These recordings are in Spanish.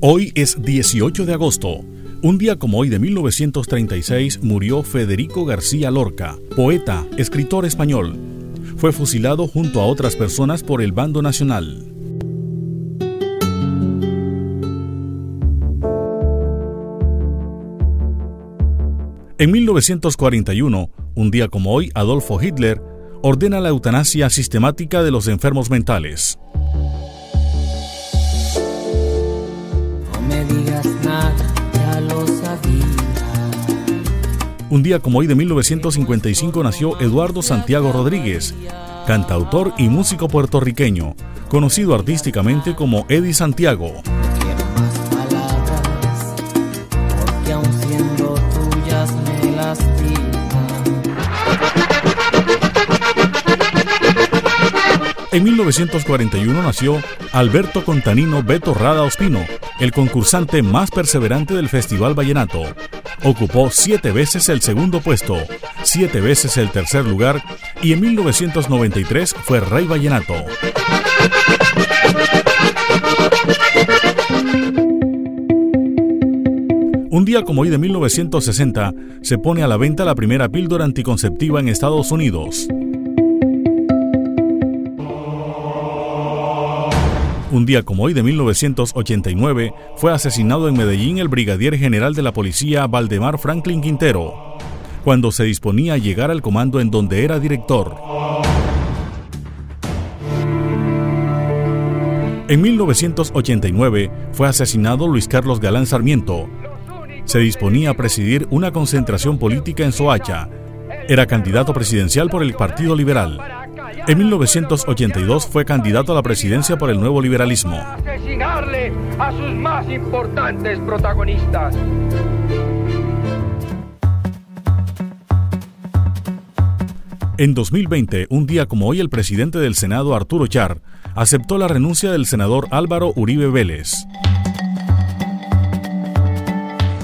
Hoy es 18 de agosto. Un día como hoy de 1936 murió Federico García Lorca, poeta, escritor español. Fue fusilado junto a otras personas por el bando nacional. En 1941, un día como hoy, Adolfo Hitler ordena la eutanasia sistemática de los enfermos mentales. Un día como hoy de 1955 nació Eduardo Santiago Rodríguez, cantautor y músico puertorriqueño, conocido artísticamente como Eddie Santiago. En 1941 nació Alberto Contanino Beto Rada Ospino, el concursante más perseverante del Festival Vallenato. Ocupó siete veces el segundo puesto, siete veces el tercer lugar y en 1993 fue Rey Vallenato. Un día como hoy de 1960 se pone a la venta la primera píldora anticonceptiva en Estados Unidos. Un día como hoy de 1989 fue asesinado en Medellín el brigadier general de la policía Valdemar Franklin Quintero, cuando se disponía a llegar al comando en donde era director. En 1989 fue asesinado Luis Carlos Galán Sarmiento. Se disponía a presidir una concentración política en Soacha. Era candidato presidencial por el Partido Liberal. En 1982 fue candidato a la presidencia por el nuevo liberalismo. Asesinarle a sus más importantes protagonistas. En 2020, un día como hoy, el presidente del Senado, Arturo Char, aceptó la renuncia del senador Álvaro Uribe Vélez.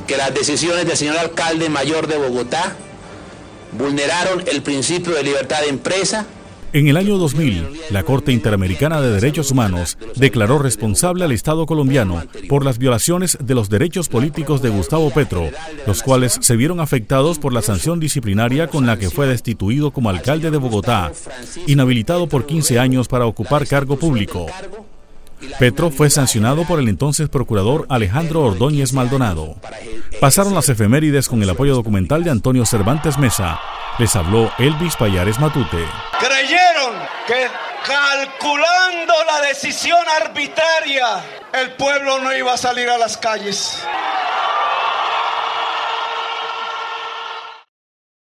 Que las decisiones del señor alcalde mayor de Bogotá vulneraron el principio de libertad de empresa, en el año 2000, la Corte Interamericana de Derechos Humanos declaró responsable al Estado colombiano por las violaciones de los derechos políticos de Gustavo Petro, los cuales se vieron afectados por la sanción disciplinaria con la que fue destituido como alcalde de Bogotá, inhabilitado por 15 años para ocupar cargo público. Petro fue sancionado por el entonces procurador Alejandro Ordóñez Maldonado. Pasaron las efemérides con el apoyo documental de Antonio Cervantes Mesa. Les habló Elvis Payares Matute. Que calculando la decisión arbitraria, el pueblo no iba a salir a las calles.